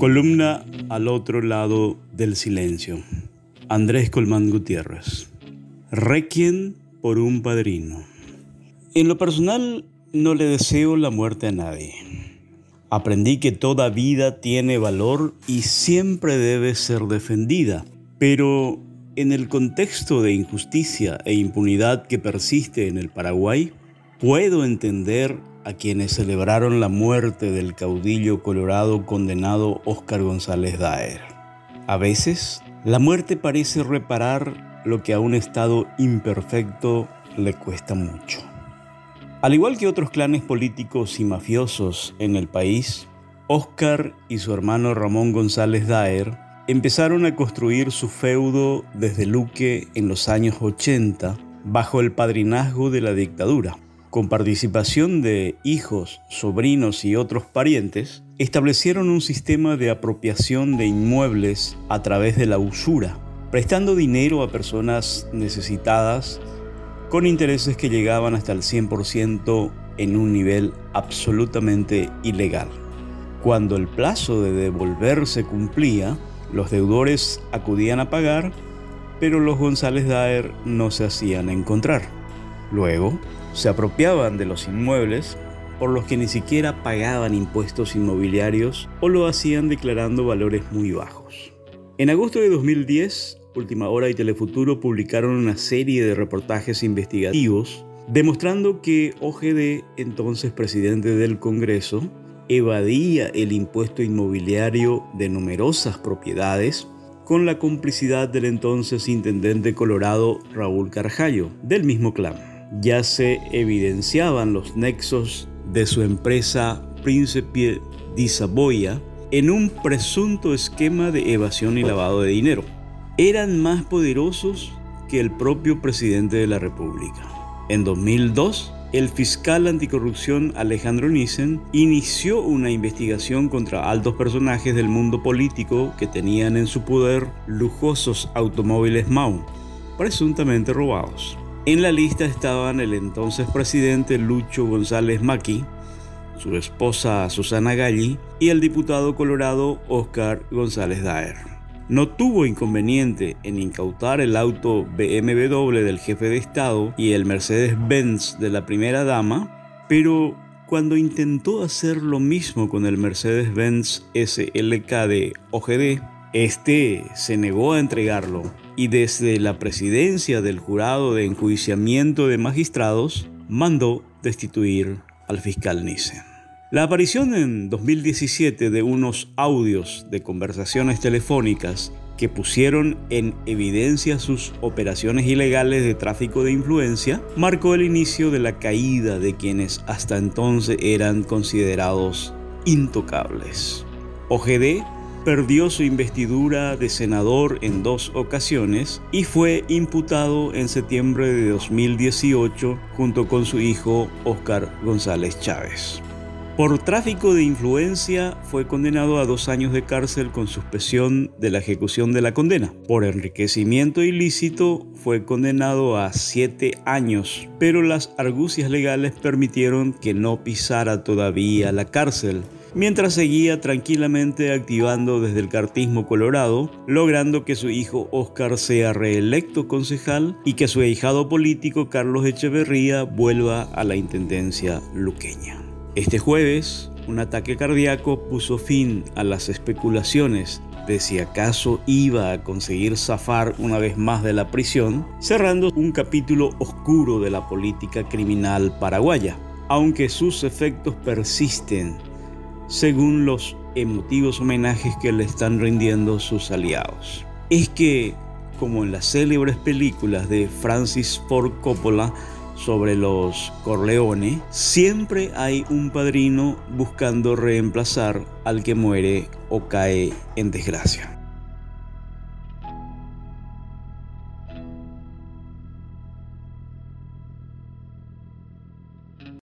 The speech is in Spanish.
Columna al otro lado del silencio. Andrés Colmán Gutiérrez. Requiem por un padrino. En lo personal no le deseo la muerte a nadie. Aprendí que toda vida tiene valor y siempre debe ser defendida, pero en el contexto de injusticia e impunidad que persiste en el Paraguay, puedo entender a quienes celebraron la muerte del caudillo colorado condenado Óscar González Daer. A veces, la muerte parece reparar lo que a un Estado imperfecto le cuesta mucho. Al igual que otros clanes políticos y mafiosos en el país, Óscar y su hermano Ramón González Daer empezaron a construir su feudo desde Luque en los años 80 bajo el padrinazgo de la dictadura. Con participación de hijos, sobrinos y otros parientes, establecieron un sistema de apropiación de inmuebles a través de la usura, prestando dinero a personas necesitadas con intereses que llegaban hasta el 100% en un nivel absolutamente ilegal. Cuando el plazo de devolver se cumplía, los deudores acudían a pagar, pero los González Daer no se hacían encontrar. Luego, se apropiaban de los inmuebles por los que ni siquiera pagaban impuestos inmobiliarios o lo hacían declarando valores muy bajos. En agosto de 2010, Última Hora y Telefuturo publicaron una serie de reportajes investigativos demostrando que OGD, entonces presidente del Congreso, evadía el impuesto inmobiliario de numerosas propiedades con la complicidad del entonces intendente colorado Raúl Carjallo, del mismo clan. Ya se evidenciaban los nexos de su empresa Príncipe di Savoia en un presunto esquema de evasión y lavado de dinero eran más poderosos que el propio presidente de la República. En 2002, el fiscal anticorrupción Alejandro Nissen inició una investigación contra altos personajes del mundo político que tenían en su poder lujosos automóviles MAU, presuntamente robados. En la lista estaban el entonces presidente Lucho González Maki, su esposa Susana Galli y el diputado colorado Oscar González Daer. No tuvo inconveniente en incautar el auto BMW del jefe de Estado y el Mercedes-Benz de la primera dama, pero cuando intentó hacer lo mismo con el Mercedes-Benz SLK de OGD, este se negó a entregarlo y desde la presidencia del jurado de enjuiciamiento de magistrados mandó destituir al fiscal Nissen. La aparición en 2017 de unos audios de conversaciones telefónicas que pusieron en evidencia sus operaciones ilegales de tráfico de influencia marcó el inicio de la caída de quienes hasta entonces eran considerados intocables. OGD perdió su investidura de senador en dos ocasiones y fue imputado en septiembre de 2018 junto con su hijo Oscar González Chávez. Por tráfico de influencia fue condenado a dos años de cárcel con suspensión de la ejecución de la condena. Por enriquecimiento ilícito fue condenado a siete años, pero las argucias legales permitieron que no pisara todavía la cárcel mientras seguía tranquilamente activando desde el cartismo colorado, logrando que su hijo Oscar sea reelecto concejal y que su ahijado político Carlos Echeverría vuelva a la intendencia luqueña. Este jueves, un ataque cardíaco puso fin a las especulaciones de si acaso iba a conseguir zafar una vez más de la prisión, cerrando un capítulo oscuro de la política criminal paraguaya, aunque sus efectos persisten, según los emotivos homenajes que le están rindiendo sus aliados. Es que, como en las célebres películas de Francis Ford Coppola, sobre los Corleone, siempre hay un padrino buscando reemplazar al que muere o cae en desgracia.